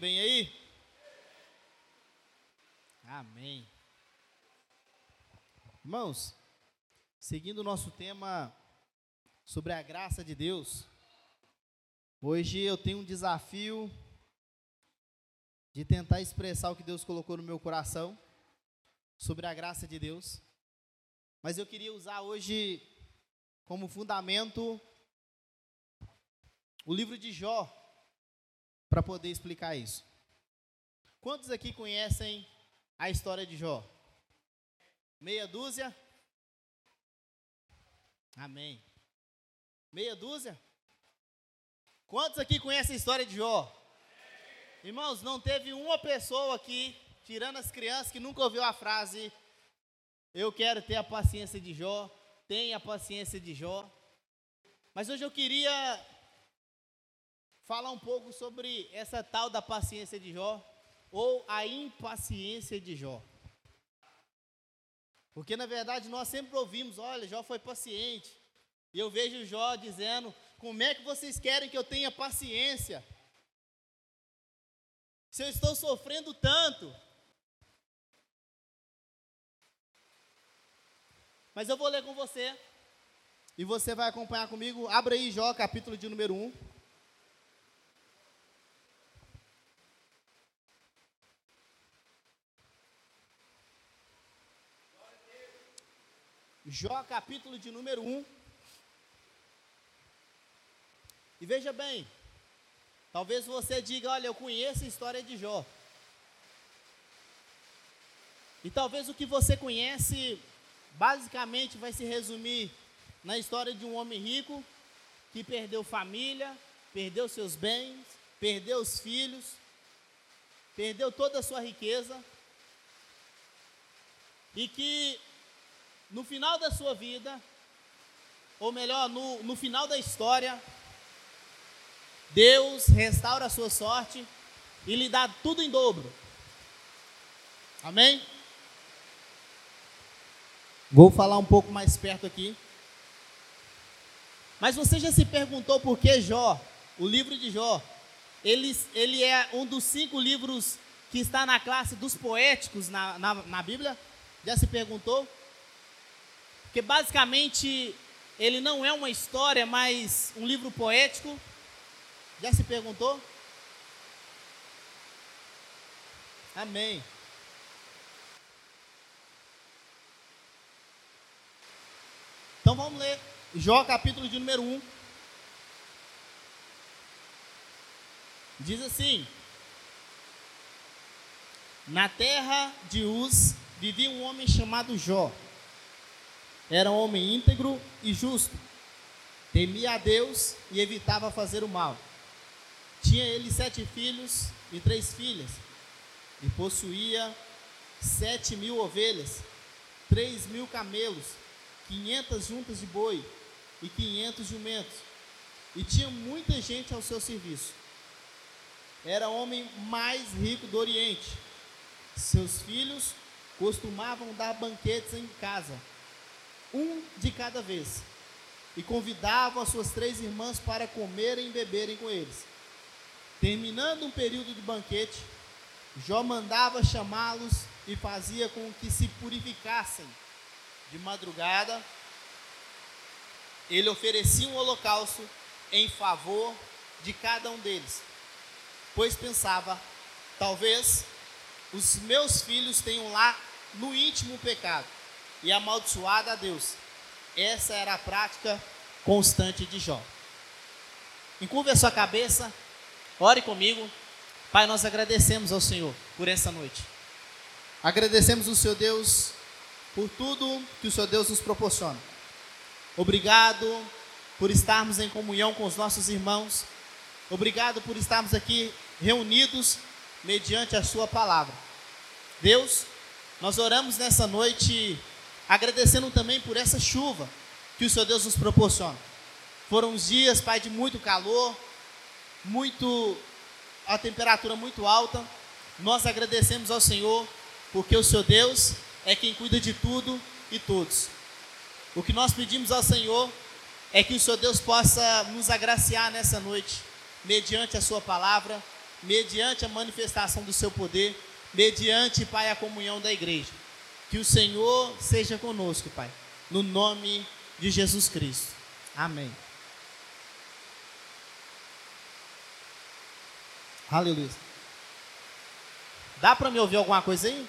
Bem aí? Amém. Irmãos, seguindo o nosso tema sobre a graça de Deus, hoje eu tenho um desafio de tentar expressar o que Deus colocou no meu coração sobre a graça de Deus. Mas eu queria usar hoje como fundamento o livro de Jó para poder explicar isso. Quantos aqui conhecem a história de Jó? Meia dúzia? Amém. Meia dúzia? Quantos aqui conhecem a história de Jó? Irmãos, não teve uma pessoa aqui, tirando as crianças, que nunca ouviu a frase: Eu quero ter a paciência de Jó, tenha a paciência de Jó. Mas hoje eu queria falar um pouco sobre essa tal da paciência de Jó ou a impaciência de Jó. Porque na verdade nós sempre ouvimos, olha, Jó foi paciente. E eu vejo Jó dizendo: "Como é que vocês querem que eu tenha paciência? Se eu estou sofrendo tanto?" Mas eu vou ler com você. E você vai acompanhar comigo. Abra aí Jó, capítulo de número 1. Jó, capítulo de número 1. E veja bem, talvez você diga: Olha, eu conheço a história de Jó. E talvez o que você conhece, basicamente, vai se resumir na história de um homem rico que perdeu família, perdeu seus bens, perdeu os filhos, perdeu toda a sua riqueza, e que no final da sua vida, ou melhor, no, no final da história, Deus restaura a sua sorte e lhe dá tudo em dobro. Amém? Vou falar um pouco mais perto aqui. Mas você já se perguntou por que Jó, o livro de Jó, ele, ele é um dos cinco livros que está na classe dos poéticos na, na, na Bíblia? Já se perguntou? Porque basicamente ele não é uma história, mas um livro poético. Já se perguntou? Amém. Então vamos ler Jó capítulo de número 1. Diz assim: Na terra de Uz vivia um homem chamado Jó era um homem íntegro e justo. Temia a Deus e evitava fazer o mal. Tinha ele sete filhos e três filhas. E possuía sete mil ovelhas, três mil camelos, quinhentas juntas de boi e quinhentos jumentos. E tinha muita gente ao seu serviço. Era o homem mais rico do Oriente. Seus filhos costumavam dar banquetes em casa um de cada vez, e convidavam as suas três irmãs para comerem e beberem com eles. Terminando um período de banquete, Jó mandava chamá-los e fazia com que se purificassem. De madrugada, ele oferecia um holocausto em favor de cada um deles, pois pensava: talvez os meus filhos tenham lá no íntimo pecado e amaldiçoada a Deus. Essa era a prática constante de Jó. Encurve a sua cabeça, ore comigo. Pai, nós agradecemos ao Senhor por essa noite. Agradecemos o Senhor Deus por tudo que o Senhor Deus nos proporciona. Obrigado por estarmos em comunhão com os nossos irmãos. Obrigado por estarmos aqui reunidos mediante a Sua palavra. Deus, nós oramos nessa noite agradecendo também por essa chuva que o Senhor Deus nos proporciona. Foram uns dias, Pai, de muito calor, muito a temperatura muito alta. Nós agradecemos ao Senhor porque o Senhor Deus é quem cuida de tudo e todos. O que nós pedimos ao Senhor é que o Senhor Deus possa nos agraciar nessa noite, mediante a Sua palavra, mediante a manifestação do seu poder, mediante, Pai, a comunhão da igreja. Que o Senhor seja conosco, Pai, no nome de Jesus Cristo. Amém. Aleluia. Dá para me ouvir alguma coisa aí?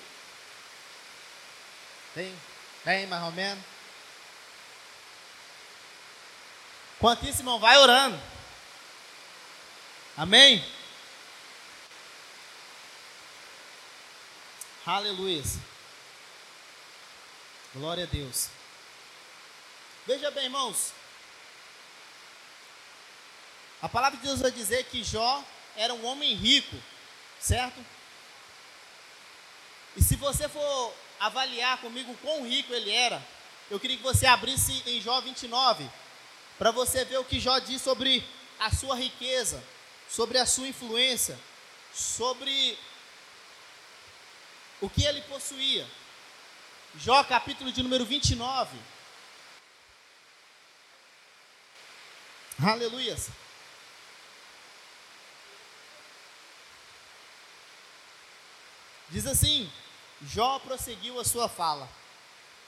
Tem? Tem, mais ou menos? Quanto isso, irmão, vai orando. Amém? Aleluia. Glória a Deus. Veja bem, irmãos. A palavra de Deus vai dizer que Jó era um homem rico, certo? E se você for avaliar comigo quão rico ele era, eu queria que você abrisse em Jó 29, para você ver o que Jó diz sobre a sua riqueza, sobre a sua influência, sobre o que ele possuía. Jó, capítulo de número 29. Aleluias. Diz assim: Jó prosseguiu a sua fala.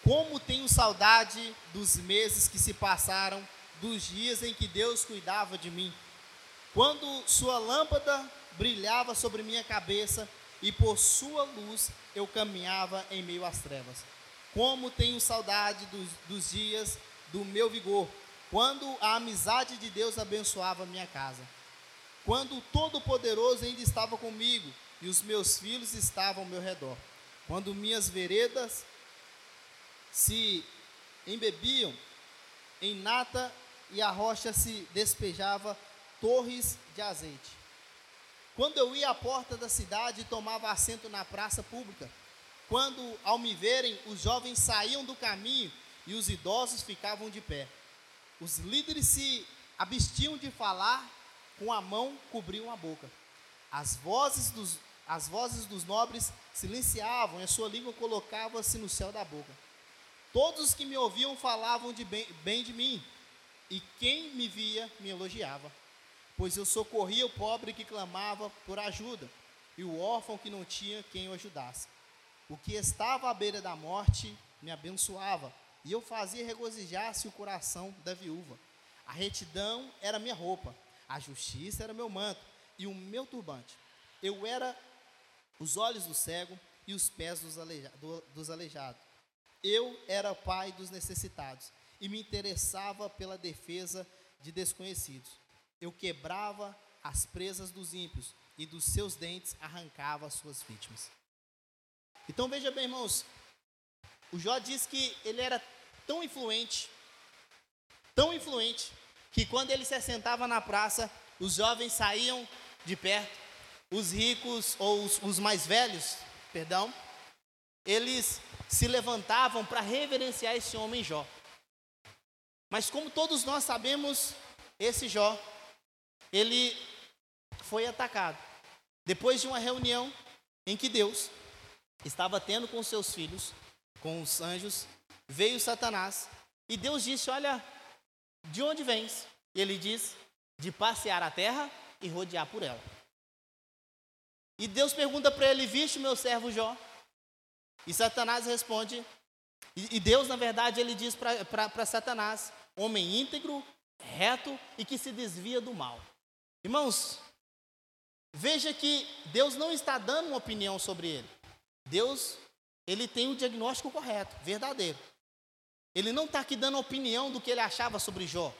Como tenho saudade dos meses que se passaram, dos dias em que Deus cuidava de mim. Quando sua lâmpada brilhava sobre minha cabeça e por sua luz eu caminhava em meio às trevas. Como tenho saudade dos, dos dias do meu vigor, quando a amizade de Deus abençoava minha casa. Quando o Todo-Poderoso ainda estava comigo e os meus filhos estavam ao meu redor. Quando minhas veredas se embebiam em nata e a rocha se despejava torres de azeite. Quando eu ia à porta da cidade e tomava assento na praça pública, quando ao me verem, os jovens saíam do caminho e os idosos ficavam de pé. Os líderes se abstiam de falar, com a mão cobriam a boca. As vozes dos as vozes dos nobres silenciavam e a sua língua colocava-se no céu da boca. Todos os que me ouviam falavam de bem, bem de mim, e quem me via me elogiava, pois eu socorria o pobre que clamava por ajuda, e o órfão que não tinha quem o ajudasse. O que estava à beira da morte me abençoava, e eu fazia regozijar-se o coração da viúva. A retidão era minha roupa, a justiça era meu manto e o meu turbante. Eu era os olhos do cego e os pés dos, aleija, do, dos aleijados. Eu era pai dos necessitados e me interessava pela defesa de desconhecidos. Eu quebrava as presas dos ímpios e dos seus dentes arrancava as suas vítimas. Então veja bem, irmãos, o Jó diz que ele era tão influente, tão influente, que quando ele se assentava na praça, os jovens saíam de perto os ricos ou os, os mais velhos, perdão, eles se levantavam para reverenciar esse homem Jó. Mas como todos nós sabemos, esse Jó, ele foi atacado. Depois de uma reunião em que Deus estava tendo com seus filhos, com os anjos, veio Satanás e Deus disse: Olha, de onde vens? E ele diz: De passear a terra e rodear por ela. E Deus pergunta para ele: Viste meu servo Jó? E Satanás responde. E, Deus, na verdade, ele diz para Satanás: Homem íntegro, reto e que se desvia do mal. Irmãos, veja que Deus não está dando uma opinião sobre ele. Deus, ele tem o diagnóstico correto, verdadeiro. Ele não está aqui dando opinião do que ele achava sobre Jó.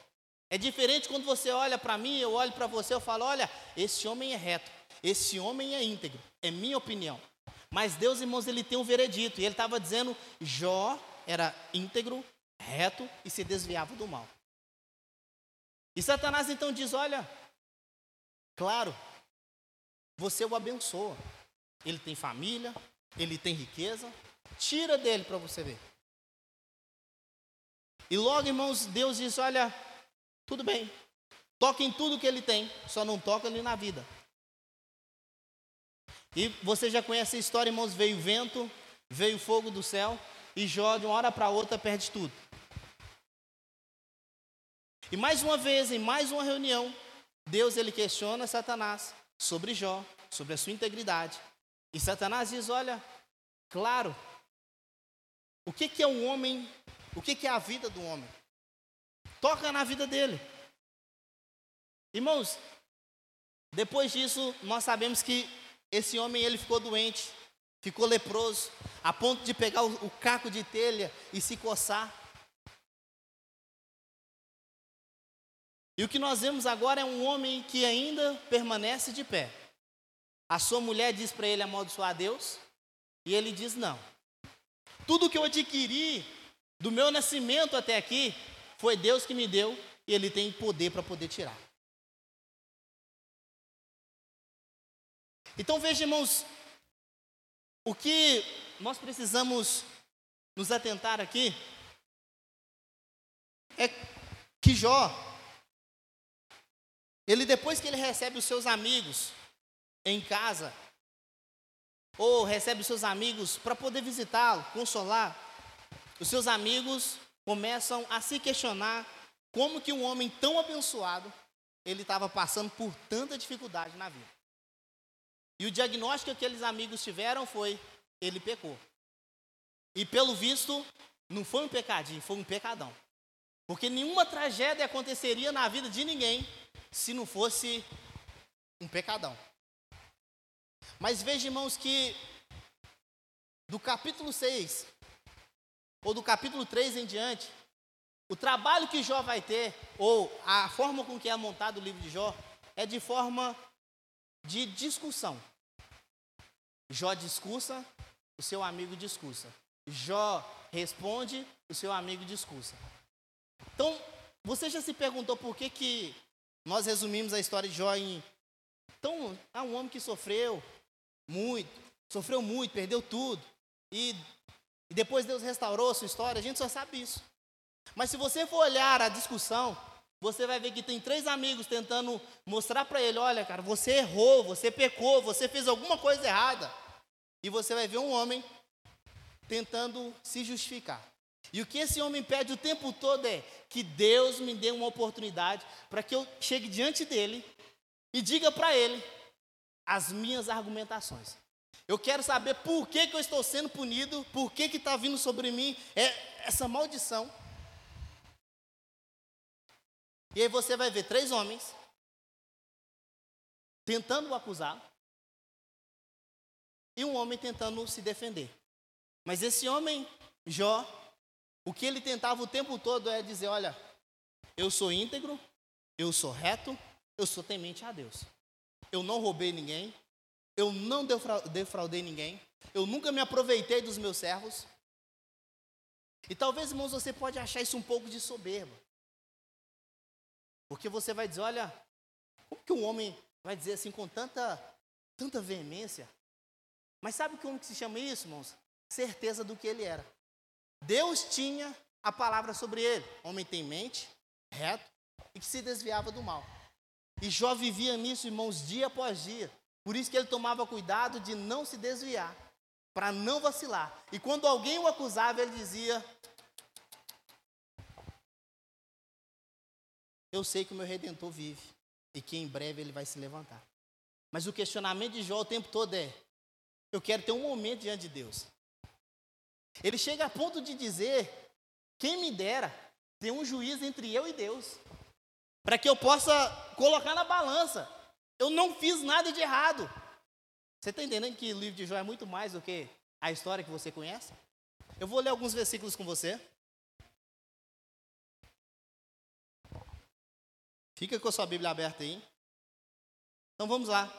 É diferente quando você olha para mim, eu olho para você, eu falo: olha, esse homem é reto. Esse homem é íntegro, é minha opinião. Mas Deus, irmãos, ele tem um veredito. E ele estava dizendo: Jó era íntegro, reto e se desviava do mal. E Satanás então diz: Olha, claro, você o abençoa. Ele tem família, ele tem riqueza. Tira dele para você ver. E logo, irmãos, Deus diz: Olha, tudo bem, toque em tudo que ele tem, só não toca ali na vida. E você já conhece a história, irmãos: veio vento, veio fogo do céu, e Jó, de uma hora para outra, perde tudo. E mais uma vez, em mais uma reunião, Deus ele questiona Satanás sobre Jó, sobre a sua integridade. E Satanás diz: Olha, claro, o que, que é um homem, o que, que é a vida do homem? Toca na vida dele. Irmãos, depois disso, nós sabemos que esse homem ele ficou doente, ficou leproso, a ponto de pegar o, o caco de telha e se coçar. E o que nós vemos agora é um homem que ainda permanece de pé. A sua mulher diz para ele amaldiçoar a Deus, e ele diz: Não. Tudo que eu adquiri do meu nascimento até aqui foi Deus que me deu, e Ele tem poder para poder tirar. Então veja, irmãos, o que nós precisamos nos atentar aqui é que Jó, ele depois que ele recebe os seus amigos em casa, ou recebe os seus amigos para poder visitá-lo, consolar, os seus amigos começam a se questionar como que um homem tão abençoado ele estava passando por tanta dificuldade na vida. E o diagnóstico que aqueles amigos tiveram foi: ele pecou. E pelo visto, não foi um pecadinho, foi um pecadão. Porque nenhuma tragédia aconteceria na vida de ninguém se não fosse um pecadão. Mas veja, irmãos, que do capítulo 6, ou do capítulo 3 em diante, o trabalho que Jó vai ter, ou a forma com que é montado o livro de Jó, é de forma de discussão. Jó discursa, o seu amigo discursa. Jó responde, o seu amigo discursa. Então, você já se perguntou por que, que nós resumimos a história de Jó em. Então, há um homem que sofreu muito, sofreu muito, perdeu tudo. E, e depois Deus restaurou a sua história, a gente só sabe isso. Mas se você for olhar a discussão, você vai ver que tem três amigos tentando mostrar para ele: olha, cara, você errou, você pecou, você fez alguma coisa errada. E você vai ver um homem tentando se justificar. E o que esse homem pede o tempo todo é que Deus me dê uma oportunidade para que eu chegue diante dele e diga para ele as minhas argumentações. Eu quero saber por que, que eu estou sendo punido, por que está vindo sobre mim é essa maldição. E aí você vai ver três homens tentando o acusar e um homem tentando se defender. Mas esse homem, Jó, o que ele tentava o tempo todo é dizer: olha, eu sou íntegro, eu sou reto, eu sou temente a Deus. Eu não roubei ninguém, eu não defraudei ninguém, eu nunca me aproveitei dos meus servos. E talvez, irmãos, você pode achar isso um pouco de soberba. Porque você vai dizer, olha, como que um homem vai dizer assim com tanta, tanta veemência? Mas sabe como que se chama isso, irmãos? Certeza do que ele era. Deus tinha a palavra sobre ele. Homem tem mente, reto e que se desviava do mal. E Jó vivia nisso, irmãos, dia após dia. Por isso que ele tomava cuidado de não se desviar, para não vacilar. E quando alguém o acusava, ele dizia: Eu sei que o meu redentor vive e que em breve ele vai se levantar. Mas o questionamento de Jó o tempo todo é: Eu quero ter um momento diante de Deus. Ele chega a ponto de dizer: Quem me dera ter um juiz entre eu e Deus, para que eu possa colocar na balança. Eu não fiz nada de errado. Você está entendendo que o livro de Jó é muito mais do que a história que você conhece? Eu vou ler alguns versículos com você. Fica com a sua Bíblia aberta aí. Então vamos lá.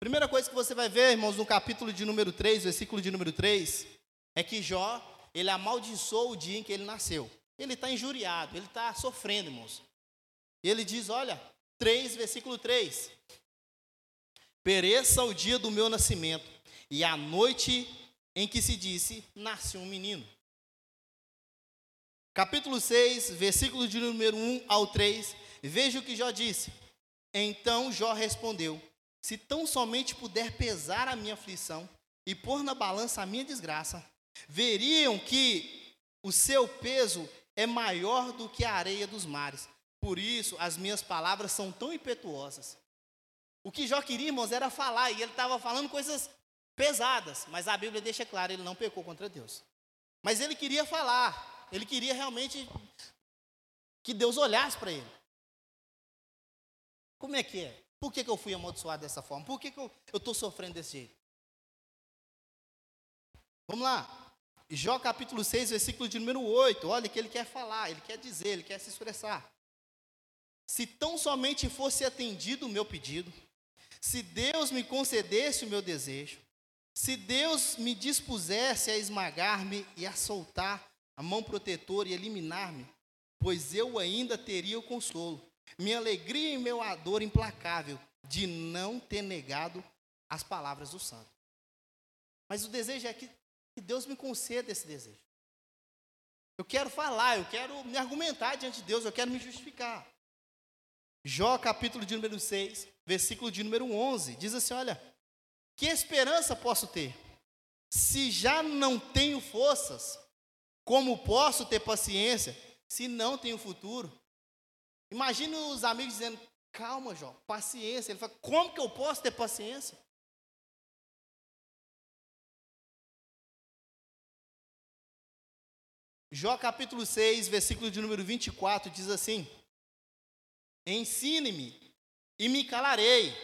Primeira coisa que você vai ver, irmãos, no capítulo de número 3, versículo de número 3, é que Jó, ele amaldiçoou o dia em que ele nasceu. Ele está injuriado, ele está sofrendo, irmãos. E ele diz: olha, 3, versículo 3: Pereça o dia do meu nascimento, e a noite em que se disse: Nasce um menino. Capítulo 6, versículo de número 1 ao 3, veja o que Jó disse. Então Jó respondeu: Se tão somente puder pesar a minha aflição e pôr na balança a minha desgraça, veriam que o seu peso é maior do que a areia dos mares. Por isso as minhas palavras são tão impetuosas. O que Jó queria, irmãos, era falar, e ele estava falando coisas pesadas, mas a Bíblia deixa claro, ele não pecou contra Deus. Mas ele queria falar, ele queria realmente que Deus olhasse para ele. Como é que é? Por que, que eu fui amaldiçoado dessa forma? Por que, que eu estou sofrendo desse jeito? Vamos lá. Jó capítulo 6, versículo de número 8. Olha que ele quer falar, ele quer dizer, ele quer se expressar. Se tão somente fosse atendido o meu pedido, se Deus me concedesse o meu desejo, se Deus me dispusesse a esmagar-me e a soltar a mão protetora e eliminar-me, pois eu ainda teria o consolo, minha alegria e meu dor implacável de não ter negado as palavras do santo. Mas o desejo é que que Deus me conceda esse desejo. Eu quero falar, eu quero me argumentar diante de Deus, eu quero me justificar. Jó, capítulo de número 6, versículo de número 11, diz assim: Olha, que esperança posso ter? Se já não tenho forças, como posso ter paciência se não tenho futuro? Imagina os amigos dizendo: Calma, Jó, paciência. Ele fala: Como que eu posso ter paciência? Jó capítulo 6, versículo de número 24 diz assim: Ensine-me e me calarei,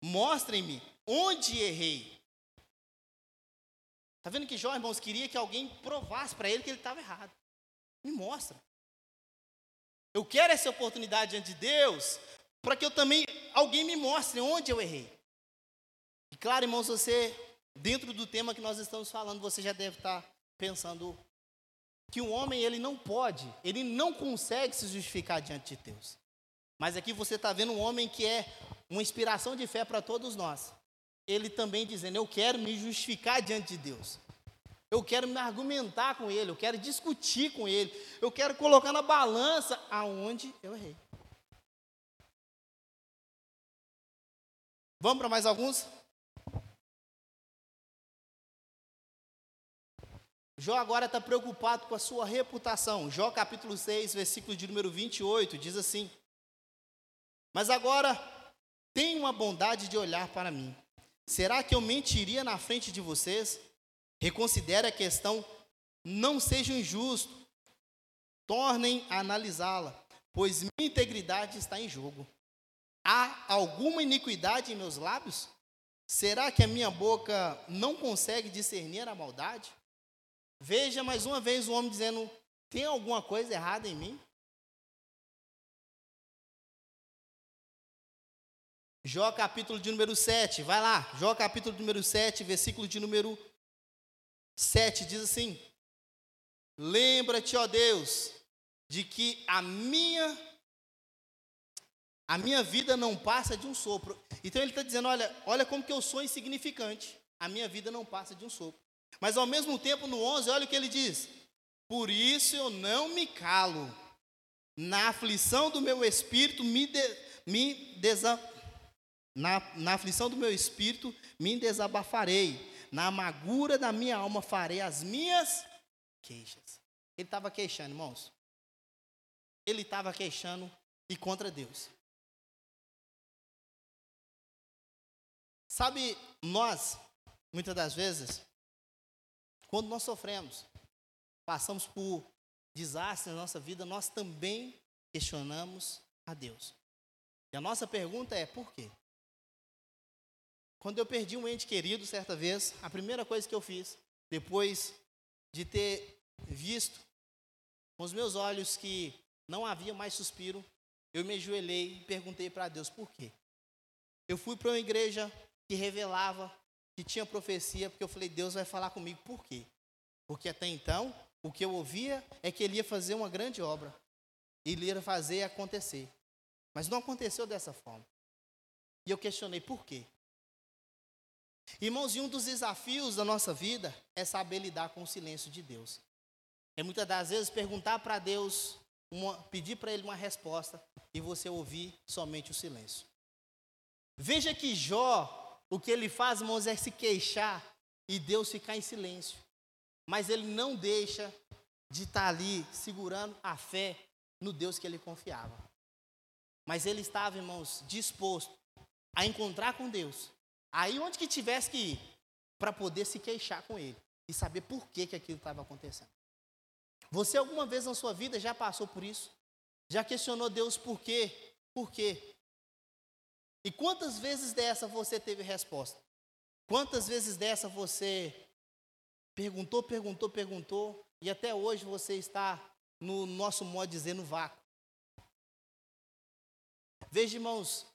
mostrem-me onde errei. Está vendo que Jó, irmãos, queria que alguém provasse para ele que ele estava errado. Me mostra. Eu quero essa oportunidade diante de Deus para que eu também, alguém me mostre onde eu errei. E claro, irmãos, você, dentro do tema que nós estamos falando, você já deve estar pensando que o homem ele não pode, ele não consegue se justificar diante de Deus. Mas aqui você está vendo um homem que é uma inspiração de fé para todos nós. Ele também dizendo: Eu quero me justificar diante de Deus. Eu quero me argumentar com ele, eu quero discutir com ele, eu quero colocar na balança aonde eu errei. Vamos para mais alguns? Jó agora está preocupado com a sua reputação. Jó capítulo 6, versículo de número 28, diz assim: Mas agora tem uma bondade de olhar para mim. Será que eu mentiria na frente de vocês? Reconsidere a questão, não sejam injustos, tornem a analisá-la, pois minha integridade está em jogo. Há alguma iniquidade em meus lábios? Será que a minha boca não consegue discernir a maldade? Veja mais uma vez o homem dizendo: tem alguma coisa errada em mim? Jó capítulo de número 7, vai lá, Jó capítulo de número 7, versículo de número 7, diz assim: Lembra-te, ó Deus, de que a minha a minha vida não passa de um sopro. Então ele está dizendo: olha, olha como que eu sou insignificante. A minha vida não passa de um sopro. Mas ao mesmo tempo, no 11, olha o que ele diz: Por isso eu não me calo, na aflição do meu espírito me, de, me desa, na, na aflição do meu espírito me desabafarei, na amargura da minha alma farei as minhas queixas. Ele estava queixando, irmãos. Ele estava queixando e contra Deus. Sabe, nós, muitas das vezes, quando nós sofremos, passamos por desastres na nossa vida, nós também questionamos a Deus. E a nossa pergunta é: por quê? Quando eu perdi um ente querido certa vez, a primeira coisa que eu fiz, depois de ter visto com os meus olhos que não havia mais suspiro, eu me ajoelhei e perguntei para Deus por quê. Eu fui para uma igreja que revelava que tinha profecia, porque eu falei, Deus vai falar comigo. Por quê? Porque até então, o que eu ouvia é que ele ia fazer uma grande obra. Ele ia fazer acontecer. Mas não aconteceu dessa forma. E eu questionei por quê. Irmãos, e um dos desafios da nossa vida é saber lidar com o silêncio de Deus. É muitas das vezes perguntar para Deus, uma, pedir para Ele uma resposta e você ouvir somente o silêncio. Veja que Jó o que ele faz, irmãos, é se queixar e Deus ficar em silêncio. Mas ele não deixa de estar ali segurando a fé no Deus que ele confiava. Mas ele estava, irmãos, disposto a encontrar com Deus. Aí onde que tivesse que ir para poder se queixar com ele e saber por que que aquilo estava acontecendo. Você alguma vez na sua vida já passou por isso? Já questionou Deus por quê? Por quê? E quantas vezes dessa você teve resposta? Quantas vezes dessa você perguntou, perguntou, perguntou e até hoje você está no nosso modo de dizer no vácuo? Veja, irmãos,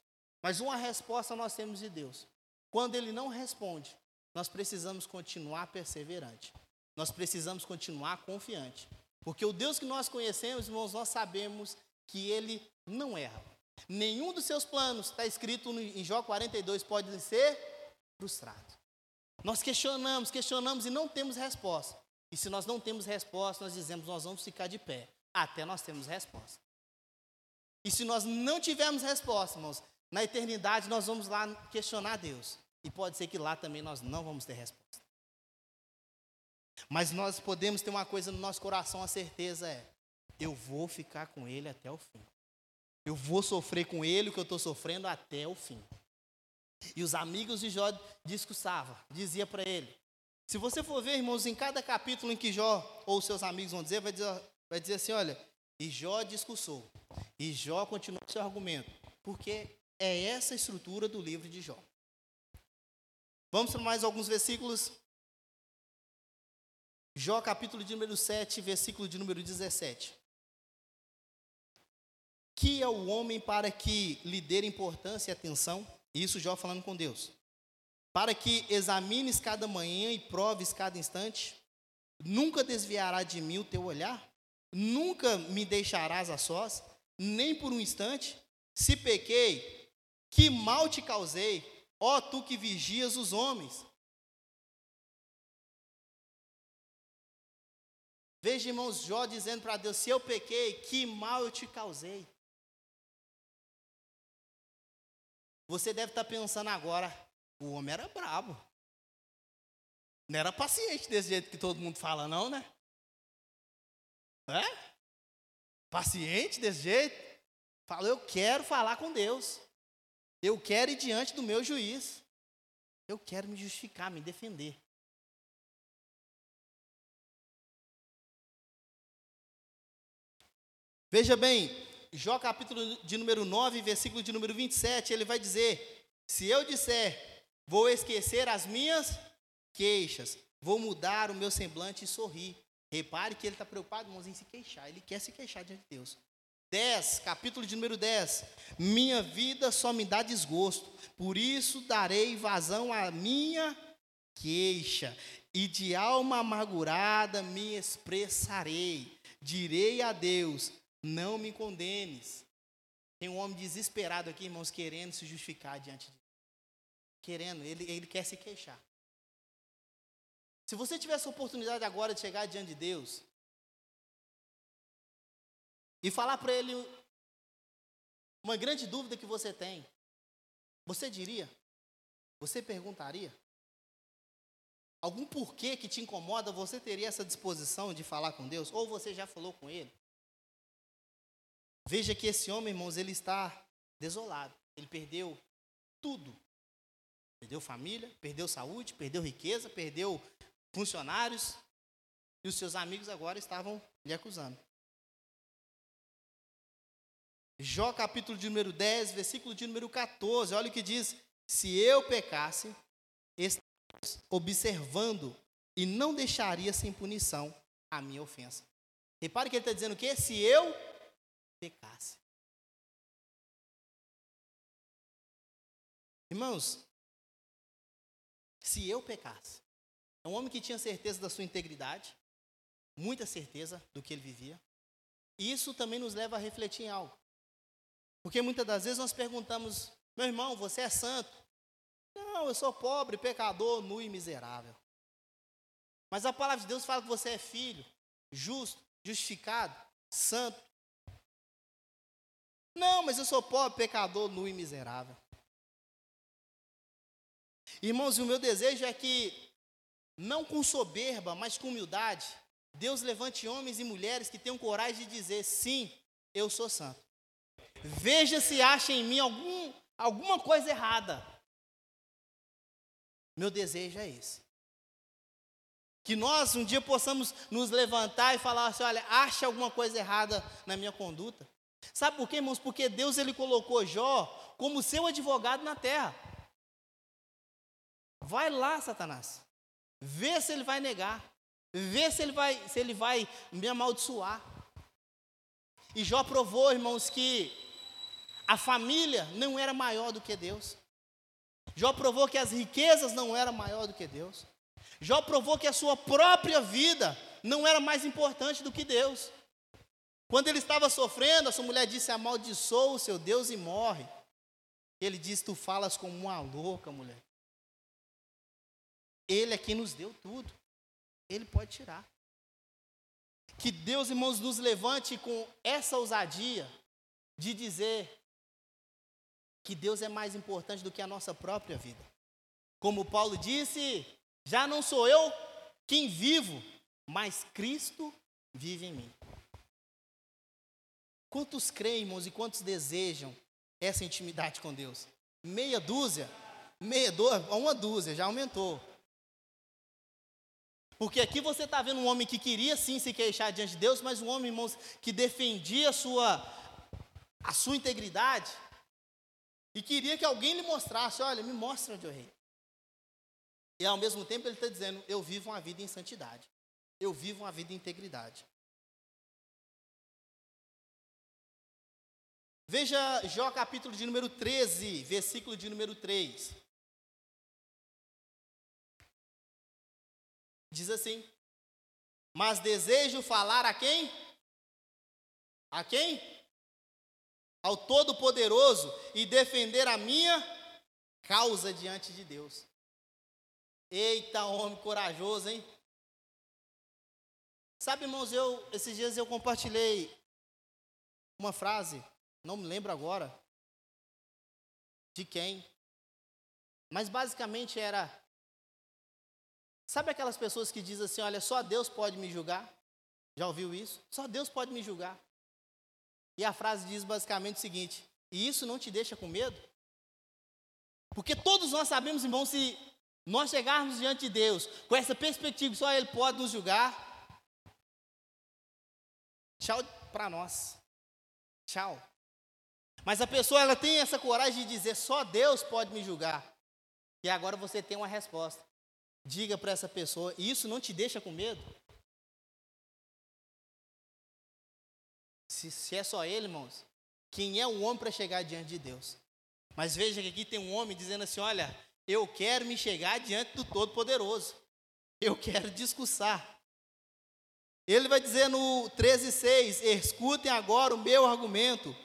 mas uma resposta nós temos de Deus. Quando ele não responde, nós precisamos continuar perseverante. Nós precisamos continuar confiante. Porque o Deus que nós conhecemos, irmãos, nós sabemos que ele não erra. Nenhum dos seus planos, está escrito em Jó 42, pode ser frustrado. Nós questionamos, questionamos e não temos resposta. E se nós não temos resposta, nós dizemos, nós vamos ficar de pé, até nós temos resposta. E se nós não tivermos resposta, irmãos, na eternidade nós vamos lá questionar Deus. E pode ser que lá também nós não vamos ter resposta. Mas nós podemos ter uma coisa no nosso coração, a certeza é: eu vou ficar com Ele até o fim. Eu vou sofrer com Ele o que eu estou sofrendo até o fim. E os amigos de Jó discursavam, dizia para ele. Se você for ver, irmãos, em cada capítulo em que Jó ou seus amigos vão dizer, vai dizer, vai dizer assim, olha, e Jó discursou. E Jó continuou seu argumento, porque é essa a estrutura do livro de Jó. Vamos para mais alguns versículos. Jó, capítulo de número 7, versículo de número 17. Que é o homem para que lhe dê importância e atenção? Isso Jó falando com Deus. Para que examines cada manhã e proves cada instante? Nunca desviará de mim o teu olhar? Nunca me deixarás a sós? Nem por um instante? Se pequei, que mal te causei, ó tu que vigias os homens. Veja, irmãos, Jó dizendo para Deus: se eu pequei, que mal eu te causei. Você deve estar pensando agora, o homem era brabo. Não era paciente desse jeito que todo mundo fala, não, né? É? Paciente desse jeito? Fala, eu quero falar com Deus. Eu quero ir diante do meu juiz. Eu quero me justificar, me defender. Veja bem, Jó capítulo de número 9, versículo de número 27, ele vai dizer: Se eu disser, vou esquecer as minhas queixas, vou mudar o meu semblante e sorrir. Repare que ele está preocupado, irmãos, em se queixar. Ele quer se queixar diante de Deus. 10, capítulo de número 10. Minha vida só me dá desgosto, por isso darei vazão à minha queixa, e de alma amargurada me expressarei. Direi a Deus: não me condenes. Tem um homem desesperado aqui, irmãos, querendo se justificar diante de Deus. Querendo, ele, ele quer se queixar. Se você tivesse a oportunidade agora de chegar diante de Deus e falar para Ele uma grande dúvida que você tem, você diria? Você perguntaria? Algum porquê que te incomoda, você teria essa disposição de falar com Deus? Ou você já falou com Ele? Veja que esse homem, irmãos, ele está desolado. Ele perdeu tudo. Perdeu família, perdeu saúde, perdeu riqueza, perdeu funcionários. E os seus amigos agora estavam lhe acusando. Jó capítulo de número 10, versículo de número 14. Olha o que diz: Se eu pecasse, estaria observando e não deixaria sem punição a minha ofensa. Repare que ele está dizendo o quê? Se eu pecasse. Irmãos, se eu pecasse, é um homem que tinha certeza da sua integridade, muita certeza do que ele vivia, e isso também nos leva a refletir em algo. Porque muitas das vezes nós perguntamos, meu irmão, você é santo? Não, eu sou pobre, pecador, nu e miserável. Mas a palavra de Deus fala que você é filho, justo, justificado, santo. Não, mas eu sou pobre, pecador, nu e miserável. Irmãos, o meu desejo é que, não com soberba, mas com humildade, Deus levante homens e mulheres que tenham coragem de dizer: sim, eu sou santo. Veja se acha em mim algum, alguma coisa errada. Meu desejo é esse. Que nós um dia possamos nos levantar e falar assim: olha, acha alguma coisa errada na minha conduta. Sabe por quê, irmãos? Porque Deus ele colocou Jó como seu advogado na terra. Vai lá, Satanás. Vê se ele vai negar. Vê se ele vai, se ele vai me amaldiçoar. E Jó provou, irmãos, que a família não era maior do que Deus. Jó provou que as riquezas não eram maior do que Deus. Jó provou que a sua própria vida não era mais importante do que Deus. Quando ele estava sofrendo, a sua mulher disse: Amaldiçoa o seu Deus e morre. Ele disse: Tu falas como uma louca, mulher. Ele é quem nos deu tudo. Ele pode tirar. Que Deus, irmãos, nos levante com essa ousadia de dizer que Deus é mais importante do que a nossa própria vida. Como Paulo disse, já não sou eu quem vivo, mas Cristo vive em mim. Quantos creem, irmãos, e quantos desejam essa intimidade com Deus? Meia dúzia? Meia dúzia? Uma dúzia, já aumentou. Porque aqui você está vendo um homem que queria sim se queixar diante de Deus, mas um homem, irmãos, que defendia a sua, a sua integridade e queria que alguém lhe mostrasse: olha, me mostra onde eu errei. E ao mesmo tempo ele está dizendo: eu vivo uma vida em santidade. Eu vivo uma vida em integridade. Veja Jó capítulo de número 13, versículo de número 3. Diz assim: Mas desejo falar a quem? A quem? Ao Todo-Poderoso e defender a minha causa diante de Deus. Eita, homem corajoso, hein? Sabe, irmãos, eu esses dias eu compartilhei uma frase, não me lembro agora de quem, mas basicamente era Sabe aquelas pessoas que dizem assim, olha, só Deus pode me julgar? Já ouviu isso? Só Deus pode me julgar. E a frase diz basicamente o seguinte: e isso não te deixa com medo? Porque todos nós sabemos, irmão, se nós chegarmos diante de Deus com essa perspectiva, só Ele pode nos julgar. Tchau para nós. Tchau. Mas a pessoa ela tem essa coragem de dizer só Deus pode me julgar. E agora você tem uma resposta. Diga para essa pessoa, e isso não te deixa com medo? Se, se é só ele, irmãos, quem é o homem para chegar diante de Deus? Mas veja que aqui tem um homem dizendo assim: olha, eu quero me chegar diante do Todo-Poderoso. Eu quero discursar. Ele vai dizer no 13,6: Escutem agora o meu argumento.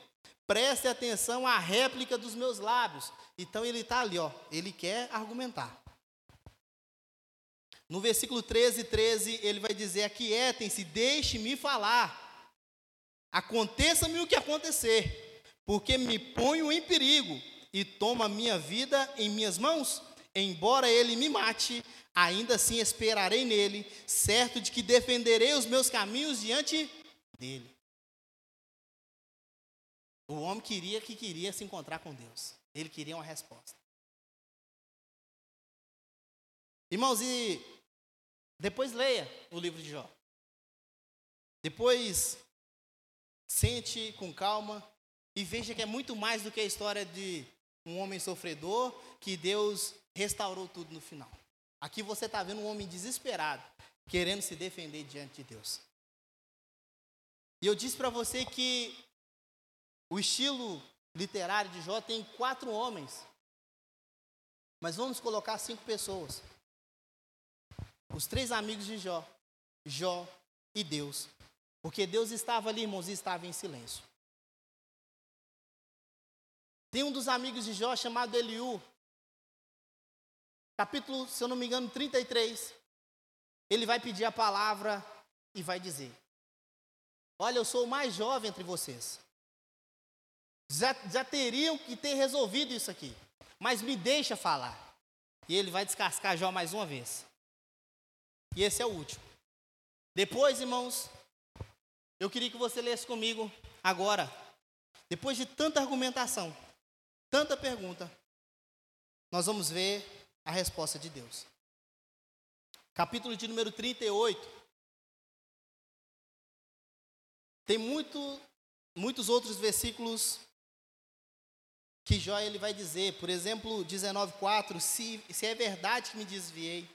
Prestem atenção à réplica dos meus lábios. Então ele está ali, ó. Ele quer argumentar. No versículo 13, 13, ele vai dizer: Aquietem-se, deixe-me falar. Aconteça-me o que acontecer, porque me ponho em perigo e toma minha vida em minhas mãos? Embora ele me mate, ainda assim esperarei nele, certo de que defenderei os meus caminhos diante dele. O homem queria que queria se encontrar com Deus. Ele queria uma resposta. Irmãos, e depois leia o livro de Jó. Depois sente com calma e veja que é muito mais do que a história de um homem sofredor que Deus restaurou tudo no final. Aqui você está vendo um homem desesperado, querendo se defender diante de Deus. E eu disse para você que o estilo literário de Jó tem quatro homens, mas vamos colocar cinco pessoas. Os três amigos de Jó, Jó e Deus. Porque Deus estava ali, irmãos, e estava em silêncio. Tem um dos amigos de Jó chamado Eliú. Capítulo, se eu não me engano, 33. Ele vai pedir a palavra e vai dizer: Olha, eu sou o mais jovem entre vocês. Já, já teriam que ter resolvido isso aqui. Mas me deixa falar. E ele vai descascar Jó mais uma vez. E esse é o último. Depois, irmãos, eu queria que você lesse comigo agora. Depois de tanta argumentação, tanta pergunta, nós vamos ver a resposta de Deus. Capítulo de número 38. Tem muito, muitos outros versículos que Jó ele vai dizer, por exemplo, 19:4, se, se é verdade que me desviei.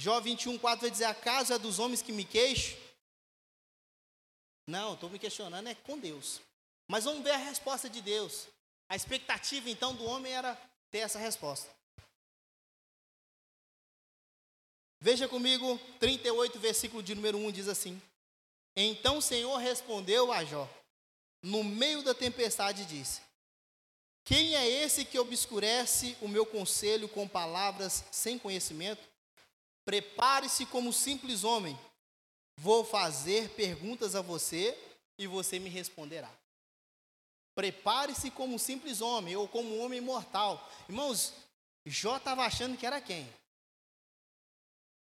Jó 21:4 vai dizer: acaso é dos homens que me queixo? Não, estou me questionando é com Deus. Mas vamos ver a resposta de Deus. A expectativa então do homem era ter essa resposta. Veja comigo, 38, versículo de número 1 diz assim: Então o Senhor respondeu a Jó, no meio da tempestade, disse: Quem é esse que obscurece o meu conselho com palavras sem conhecimento? Prepare-se como simples homem. Vou fazer perguntas a você e você me responderá. Prepare-se como simples homem ou como homem mortal. Irmãos, Jó estava achando que era quem?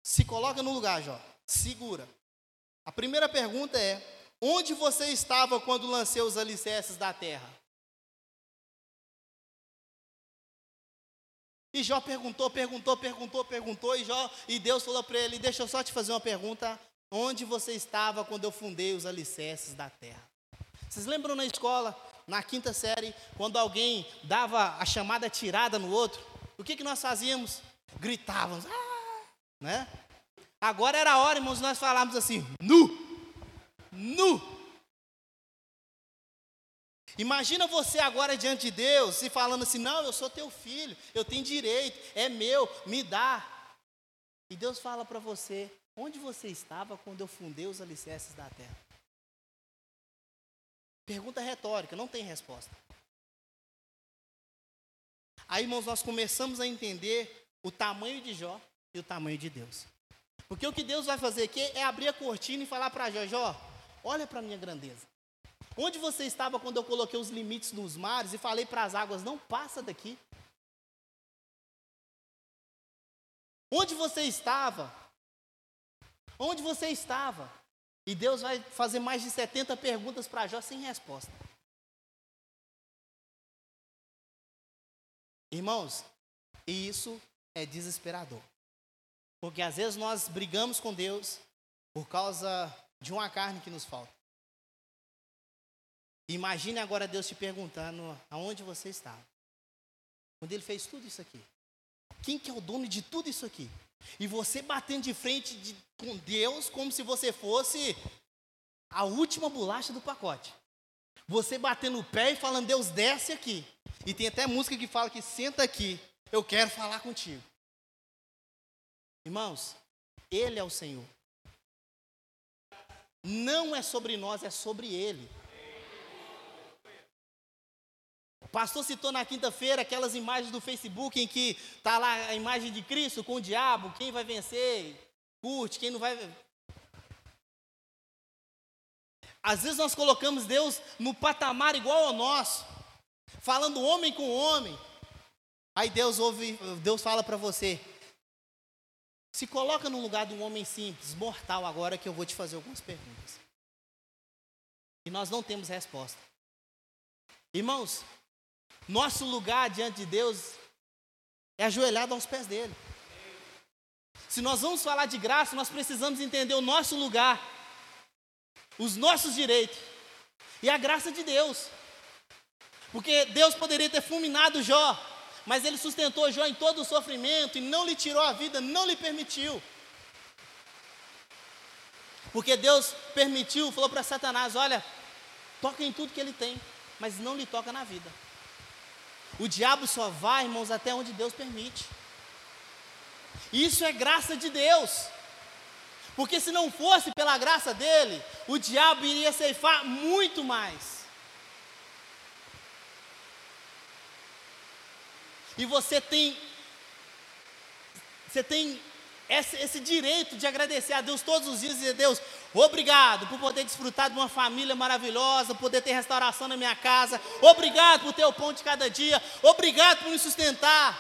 Se coloca no lugar, Jó. Segura. A primeira pergunta é: onde você estava quando lancei os alicerces da terra? E Jó perguntou, perguntou, perguntou, perguntou, e, Jó, e Deus falou para ele: Deixa eu só te fazer uma pergunta. Onde você estava quando eu fundei os alicerces da terra? Vocês lembram na escola, na quinta série, quando alguém dava a chamada tirada no outro? O que, que nós fazíamos? Gritávamos, ah! né? Agora era a hora, irmãos, nós falávamos assim, nu, nu. Imagina você agora diante de Deus e falando assim: Não, eu sou teu filho, eu tenho direito, é meu, me dá. E Deus fala para você: Onde você estava quando eu fundei os alicerces da terra? Pergunta retórica, não tem resposta. Aí, irmãos, nós começamos a entender o tamanho de Jó e o tamanho de Deus. Porque o que Deus vai fazer aqui é abrir a cortina e falar para Jó: Jó, olha para a minha grandeza. Onde você estava quando eu coloquei os limites nos mares e falei para as águas: não passa daqui? Onde você estava? Onde você estava? E Deus vai fazer mais de 70 perguntas para Jó sem resposta. Irmãos, isso é desesperador. Porque às vezes nós brigamos com Deus por causa de uma carne que nos falta. Imagine agora Deus te perguntando aonde você estava. Quando ele fez tudo isso aqui. Quem que é o dono de tudo isso aqui? E você batendo de frente de, com Deus como se você fosse a última bolacha do pacote. Você batendo o pé e falando, Deus desce aqui. E tem até música que fala que senta aqui, eu quero falar contigo. Irmãos, Ele é o Senhor. Não é sobre nós, é sobre Ele. Pastor citou na quinta-feira aquelas imagens do Facebook em que está lá a imagem de Cristo com o diabo, quem vai vencer, curte, quem não vai. Às vezes nós colocamos Deus no patamar igual ao nosso, falando homem com homem. Aí Deus ouve, Deus fala para você: se coloca no lugar de um homem simples, mortal, agora que eu vou te fazer algumas perguntas. E nós não temos resposta. Irmãos, nosso lugar diante de Deus é ajoelhado aos pés dele. Se nós vamos falar de graça, nós precisamos entender o nosso lugar, os nossos direitos e a graça de Deus. Porque Deus poderia ter fulminado Jó, mas ele sustentou Jó em todo o sofrimento e não lhe tirou a vida, não lhe permitiu. Porque Deus permitiu, falou para Satanás: olha, toca em tudo que ele tem, mas não lhe toca na vida. O diabo só vai, irmãos, até onde Deus permite. Isso é graça de Deus. Porque se não fosse pela graça dele, o diabo iria ceifar muito mais. E você tem você tem esse, esse, direito de agradecer a Deus todos os dias e dizer, Deus, obrigado por poder desfrutar de uma família maravilhosa, poder ter restauração na minha casa, obrigado por ter o pão de cada dia, obrigado por me sustentar.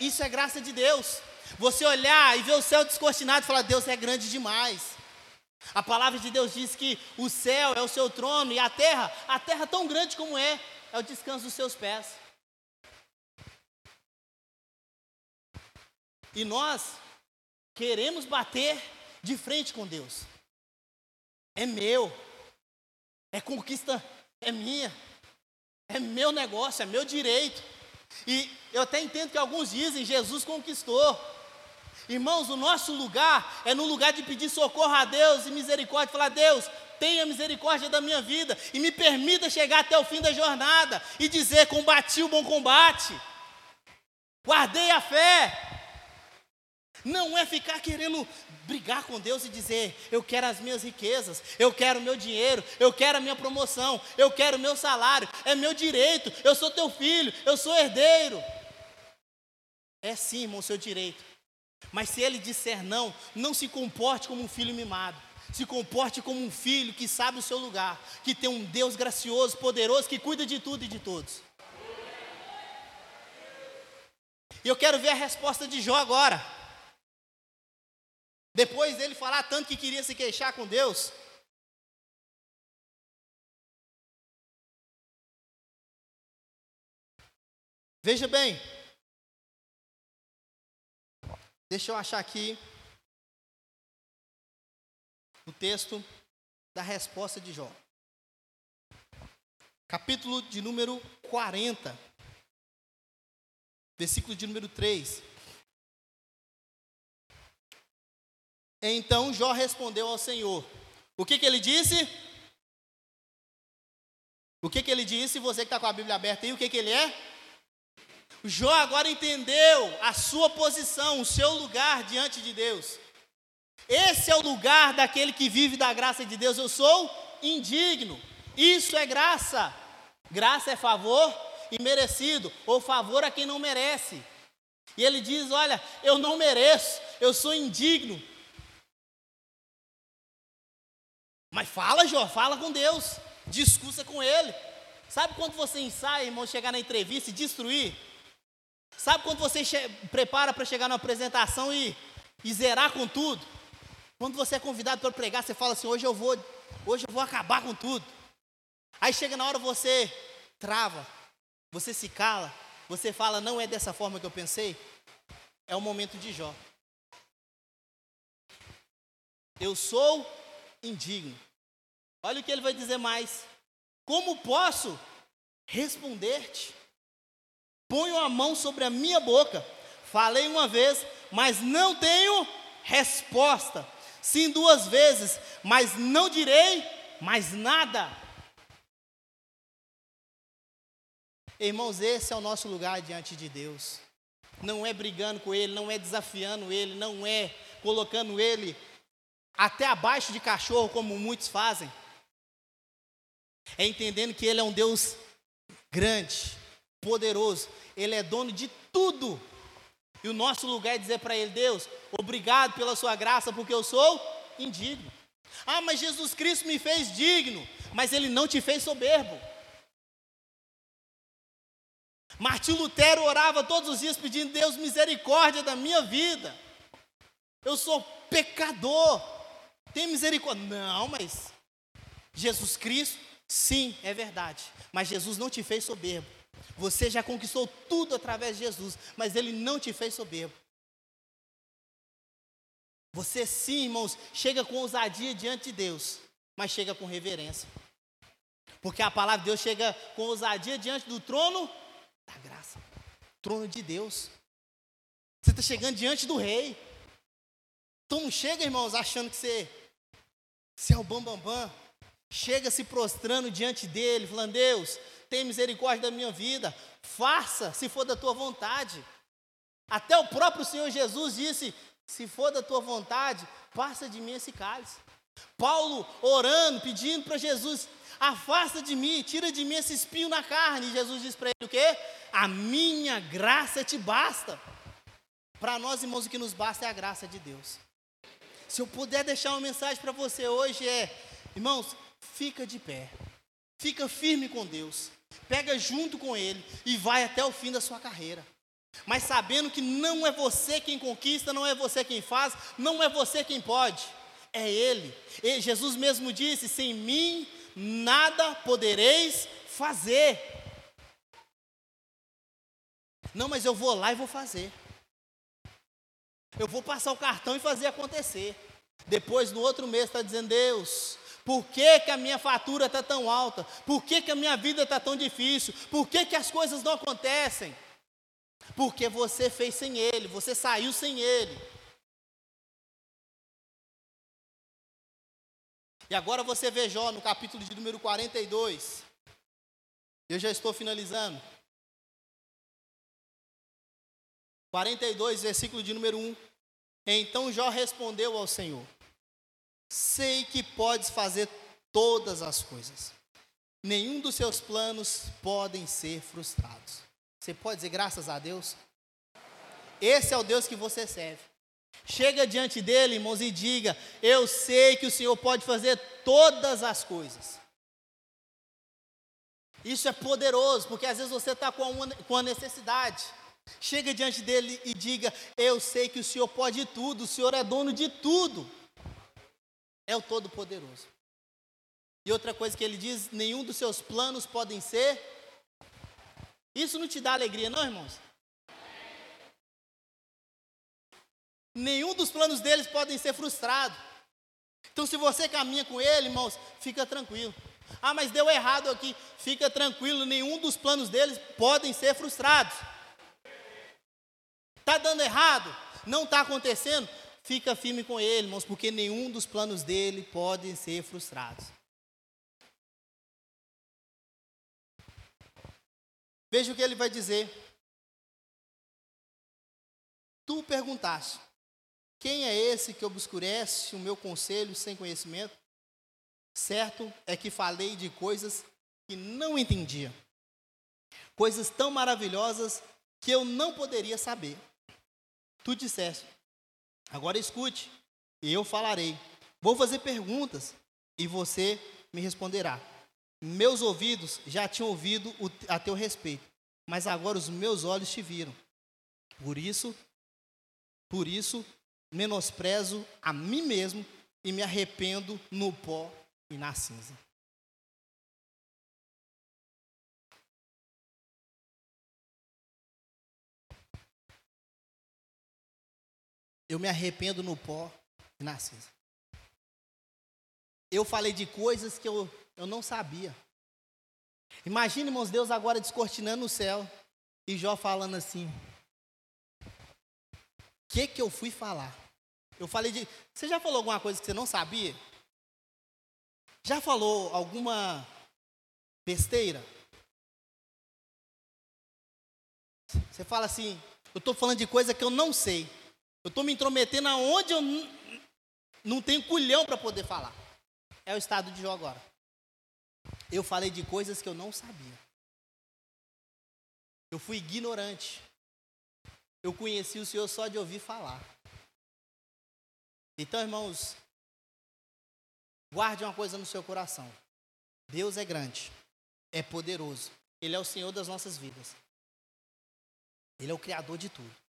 Isso é graça de Deus. Você olhar e ver o céu descortinado e falar, Deus é grande demais. A palavra de Deus diz que o céu é o seu trono e a terra, a terra tão grande como é, é o descanso dos seus pés. E nós queremos bater de frente com Deus. É meu, é conquista, é minha, é meu negócio, é meu direito. E eu até entendo que alguns dizem Jesus conquistou. Irmãos, o nosso lugar é no lugar de pedir socorro a Deus e misericórdia, falar: Deus, tenha misericórdia da minha vida e me permita chegar até o fim da jornada e dizer: combati o bom combate, guardei a fé. Não é ficar querendo brigar com Deus e dizer: eu quero as minhas riquezas, eu quero o meu dinheiro, eu quero a minha promoção, eu quero o meu salário, é meu direito, eu sou teu filho, eu sou herdeiro. É sim, irmão, seu direito. Mas se ele disser não, não se comporte como um filho mimado. Se comporte como um filho que sabe o seu lugar, que tem um Deus gracioso, poderoso, que cuida de tudo e de todos. E eu quero ver a resposta de Jó agora. Depois dele falar tanto que queria se queixar com Deus. Veja bem, Deixa eu achar aqui o texto da resposta de Jó. Capítulo de número 40, versículo de número 3. Então Jó respondeu ao Senhor. O que, que ele disse? O que, que ele disse? Você que está com a Bíblia aberta aí, o que, que ele é? Jó agora entendeu a sua posição, o seu lugar diante de Deus. Esse é o lugar daquele que vive da graça de Deus. Eu sou indigno. Isso é graça. Graça é favor e merecido, ou favor a quem não merece. E ele diz: Olha, eu não mereço, eu sou indigno. Mas fala, Jó, fala com Deus, discursa com Ele. Sabe quando você ensaia, irmão, chegar na entrevista e destruir? Sabe quando você prepara para chegar na apresentação e, e zerar com tudo? Quando você é convidado para pregar, você fala assim: hoje eu vou, hoje eu vou acabar com tudo. Aí chega na hora você trava, você se cala, você fala: não é dessa forma que eu pensei. É o momento de Jó. Eu sou indigno. Olha o que ele vai dizer mais. Como posso responder-te? Ponho a mão sobre a minha boca. Falei uma vez, mas não tenho resposta. Sim, duas vezes, mas não direi mais nada. Irmãos, esse é o nosso lugar diante de Deus. Não é brigando com Ele, não é desafiando Ele, não é colocando Ele até abaixo de cachorro, como muitos fazem. É entendendo que Ele é um Deus grande, poderoso, Ele é dono de tudo. E o nosso lugar é dizer para Ele: Deus, obrigado pela Sua graça, porque eu sou indigno. Ah, mas Jesus Cristo me fez digno, mas Ele não te fez soberbo. Martim Lutero orava todos os dias pedindo: Deus, misericórdia da minha vida. Eu sou pecador, tem misericórdia. Não, mas Jesus Cristo, sim, é verdade. Mas Jesus não te fez soberbo. Você já conquistou tudo através de Jesus, mas Ele não te fez soberbo. Você sim, irmãos, chega com ousadia diante de Deus, mas chega com reverência. Porque a palavra de Deus chega com ousadia diante do trono da graça trono de Deus. Você está chegando diante do rei. Então não chega, irmãos, achando que você, você é o bambambam. Bam, bam. Chega se prostrando diante dele, falando: Deus, tem misericórdia da minha vida, faça se for da tua vontade. Até o próprio Senhor Jesus disse: se for da tua vontade, passa de mim esse cálice. Paulo orando, pedindo para Jesus: afasta de mim, tira de mim esse espinho na carne. E Jesus diz para ele o quê? A minha graça te basta. Para nós, irmãos, o que nos basta é a graça de Deus. Se eu puder deixar uma mensagem para você hoje é, irmãos, fica de pé. Fica firme com Deus pega junto com ele e vai até o fim da sua carreira. Mas sabendo que não é você quem conquista, não é você quem faz, não é você quem pode. é Ele. E Jesus mesmo disse: sem mim nada podereis fazer. Não, mas eu vou lá e vou fazer. Eu vou passar o cartão e fazer acontecer. Depois, no outro mês, está dizendo: Deus, por que, que a minha fatura está tão alta? Por que, que a minha vida está tão difícil? Por que, que as coisas não acontecem? Porque você fez sem Ele, você saiu sem Ele. E agora você vê Jó no capítulo de número 42. Eu já estou finalizando. 42, versículo de número 1. Então Jó respondeu ao Senhor: Sei que podes fazer todas as coisas. Nenhum dos seus planos podem ser frustrados. Você pode dizer graças a Deus? Esse é o Deus que você serve. Chega diante dele, irmãos, e diga: Eu sei que o Senhor pode fazer todas as coisas. Isso é poderoso, porque às vezes você está com, com a necessidade. Chega diante dele e diga: Eu sei que o Senhor pode tudo, o Senhor é dono de tudo. É o Todo-Poderoso. E outra coisa que ele diz: nenhum dos seus planos podem ser. Isso não te dá alegria, não, irmãos? Nenhum dos planos deles podem ser frustrados. Então, se você caminha com ele, irmãos, fica tranquilo. Ah, mas deu errado aqui. Fica tranquilo, nenhum dos planos deles podem ser frustrados. Está dando errado? Não está acontecendo? Fica firme com ele, irmãos, porque nenhum dos planos dele pode ser frustrados. Veja o que ele vai dizer. Tu perguntaste: Quem é esse que obscurece o meu conselho sem conhecimento? Certo é que falei de coisas que não entendia, coisas tão maravilhosas que eu não poderia saber. Tu disseste, agora escute, e eu falarei. Vou fazer perguntas e você me responderá. Meus ouvidos já tinham ouvido a teu respeito, mas agora os meus olhos te viram. Por isso, por isso, menosprezo a mim mesmo e me arrependo no pó e na cinza. Eu me arrependo no pó e na cinza. Eu falei de coisas que eu, eu não sabia. Imagine, irmãos, Deus agora descortinando o céu e Jó falando assim: O que que eu fui falar? Eu falei de. Você já falou alguma coisa que você não sabia? Já falou alguma besteira? Você fala assim: Eu estou falando de coisa que eu não sei. Eu estou me intrometendo aonde eu não tenho culhão para poder falar. É o estado de Jó agora. Eu falei de coisas que eu não sabia. Eu fui ignorante. Eu conheci o Senhor só de ouvir falar. Então, irmãos, guarde uma coisa no seu coração. Deus é grande, é poderoso. Ele é o Senhor das nossas vidas. Ele é o Criador de tudo.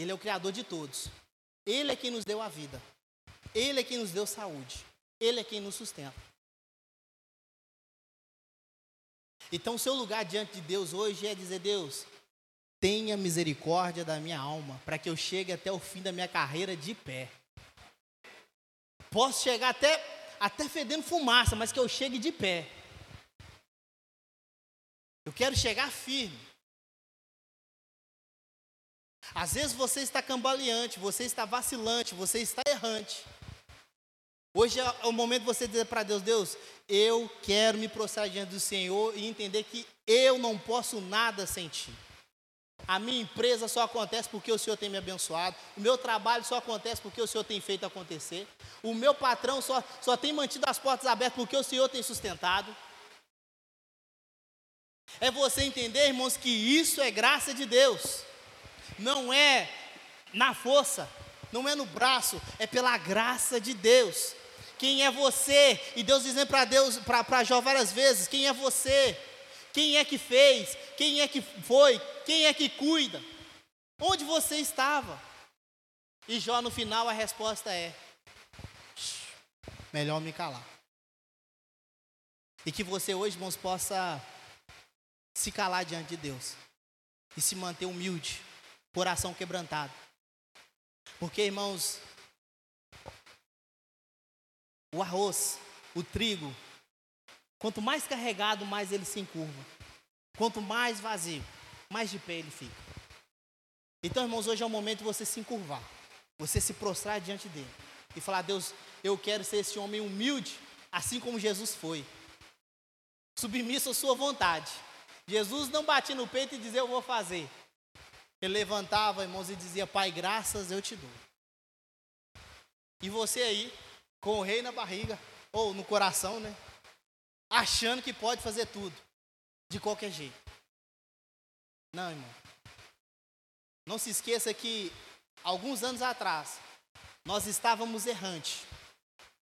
Ele é o Criador de todos. Ele é quem nos deu a vida. Ele é quem nos deu saúde. Ele é quem nos sustenta. Então, o seu lugar diante de Deus hoje é dizer: Deus, tenha misericórdia da minha alma, para que eu chegue até o fim da minha carreira de pé. Posso chegar até, até fedendo fumaça, mas que eu chegue de pé. Eu quero chegar firme. Às vezes você está cambaleante, você está vacilante, você está errante. Hoje é o momento de você dizer para Deus: Deus, eu quero me prostrar diante do Senhor e entender que eu não posso nada sem Ti. A minha empresa só acontece porque o Senhor tem me abençoado. O meu trabalho só acontece porque o Senhor tem feito acontecer. O meu patrão só, só tem mantido as portas abertas porque o Senhor tem sustentado. É você entender, irmãos, que isso é graça de Deus não é na força, não é no braço, é pela graça de Deus. Quem é você? E Deus dizendo para Deus, para Jó várias vezes: quem é você? Quem é que fez? Quem é que foi? Quem é que cuida? Onde você estava? E Jó no final a resposta é: melhor me calar. E que você hoje, irmãos, possa se calar diante de Deus e se manter humilde, coração quebrantado. Porque, irmãos, o arroz, o trigo, quanto mais carregado, mais ele se encurva. Quanto mais vazio, mais de pé ele fica. Então, irmãos, hoje é o momento de você se encurvar, você se prostrar diante dele e falar: Deus, eu quero ser esse homem humilde, assim como Jesus foi, submisso à Sua vontade. Jesus não batia no peito e dizia: Eu vou fazer. Ele levantava, irmãos, e dizia: Pai, graças eu te dou. E você aí, com o rei na barriga, ou no coração, né? Achando que pode fazer tudo, de qualquer jeito. Não, irmão. Não se esqueça que alguns anos atrás nós estávamos errantes,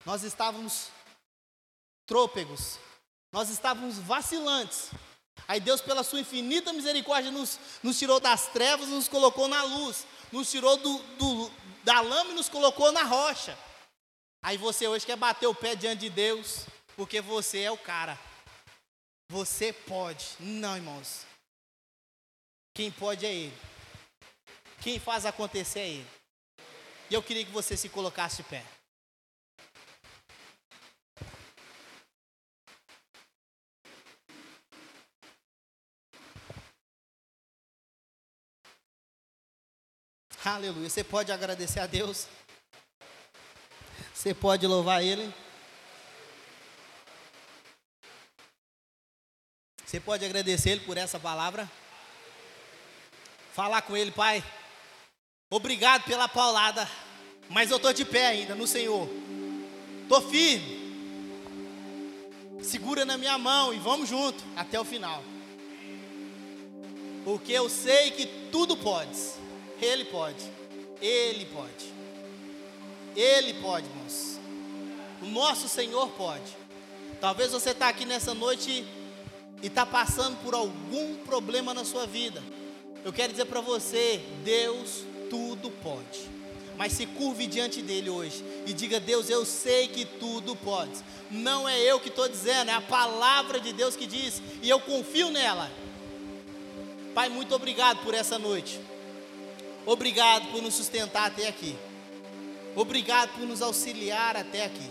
nós estávamos trôpegos, nós estávamos vacilantes. Aí Deus, pela sua infinita misericórdia, nos, nos tirou das trevas, nos colocou na luz, nos tirou do, do, da lama e nos colocou na rocha. Aí você hoje quer bater o pé diante de Deus, porque você é o cara. Você pode. Não, irmãos. Quem pode é Ele. Quem faz acontecer é Ele. E eu queria que você se colocasse de pé. Aleluia. Você pode agradecer a Deus. Você pode louvar Ele. Você pode agradecer Ele por essa palavra. Falar com Ele, Pai. Obrigado pela paulada, mas eu estou de pé ainda no Senhor. Estou firme. Segura na minha mão e vamos junto até o final. Porque eu sei que tudo pode. Ele pode. Ele pode. Ele pode, irmãos. O nosso Senhor pode. Talvez você está aqui nessa noite e está passando por algum problema na sua vida. Eu quero dizer para você, Deus tudo pode. Mas se curve diante dele hoje e diga: Deus, eu sei que tudo pode. Não é eu que estou dizendo, é a palavra de Deus que diz, e eu confio nela. Pai, muito obrigado por essa noite. Obrigado por nos sustentar até aqui. Obrigado por nos auxiliar até aqui.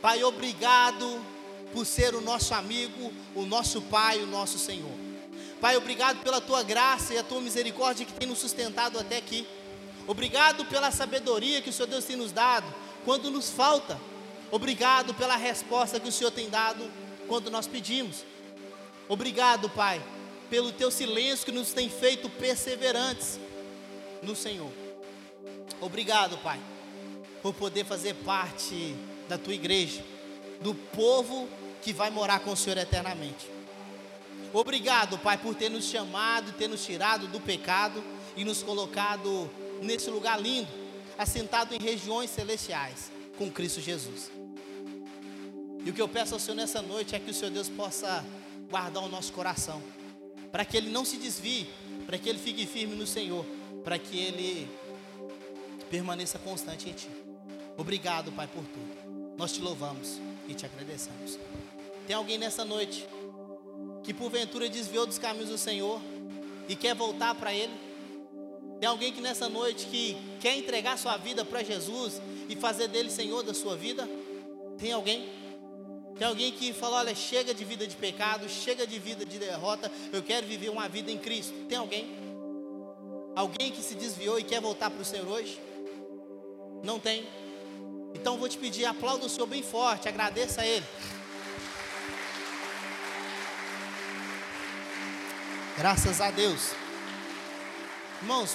Pai, obrigado por ser o nosso amigo, o nosso Pai, o nosso Senhor. Pai, obrigado pela tua graça e a tua misericórdia que tem nos sustentado até aqui. Obrigado pela sabedoria que o Senhor Deus tem nos dado quando nos falta. Obrigado pela resposta que o Senhor tem dado quando nós pedimos. Obrigado, Pai, pelo teu silêncio que nos tem feito perseverantes no Senhor. Obrigado, Pai, por poder fazer parte da tua igreja, do povo que vai morar com o Senhor eternamente. Obrigado, Pai, por ter nos chamado, ter nos tirado do pecado e nos colocado nesse lugar lindo, assentado em regiões celestiais com Cristo Jesus. E o que eu peço ao Senhor nessa noite é que o Senhor Deus possa guardar o nosso coração, para que ele não se desvie, para que ele fique firme no Senhor para que Ele permaneça constante em Ti. Obrigado, Pai, por tudo. Nós te louvamos e te agradecemos. Tem alguém nessa noite que porventura desviou dos caminhos do Senhor e quer voltar para Ele? Tem alguém que nessa noite que quer entregar sua vida para Jesus e fazer dele Senhor da sua vida? Tem alguém? Tem alguém que fala, olha, chega de vida de pecado, chega de vida de derrota, eu quero viver uma vida em Cristo. Tem alguém? Alguém que se desviou e quer voltar para o Senhor hoje? Não tem? Então vou te pedir, aplauda o Senhor bem forte, agradeça a Ele. Graças a Deus. Irmãos,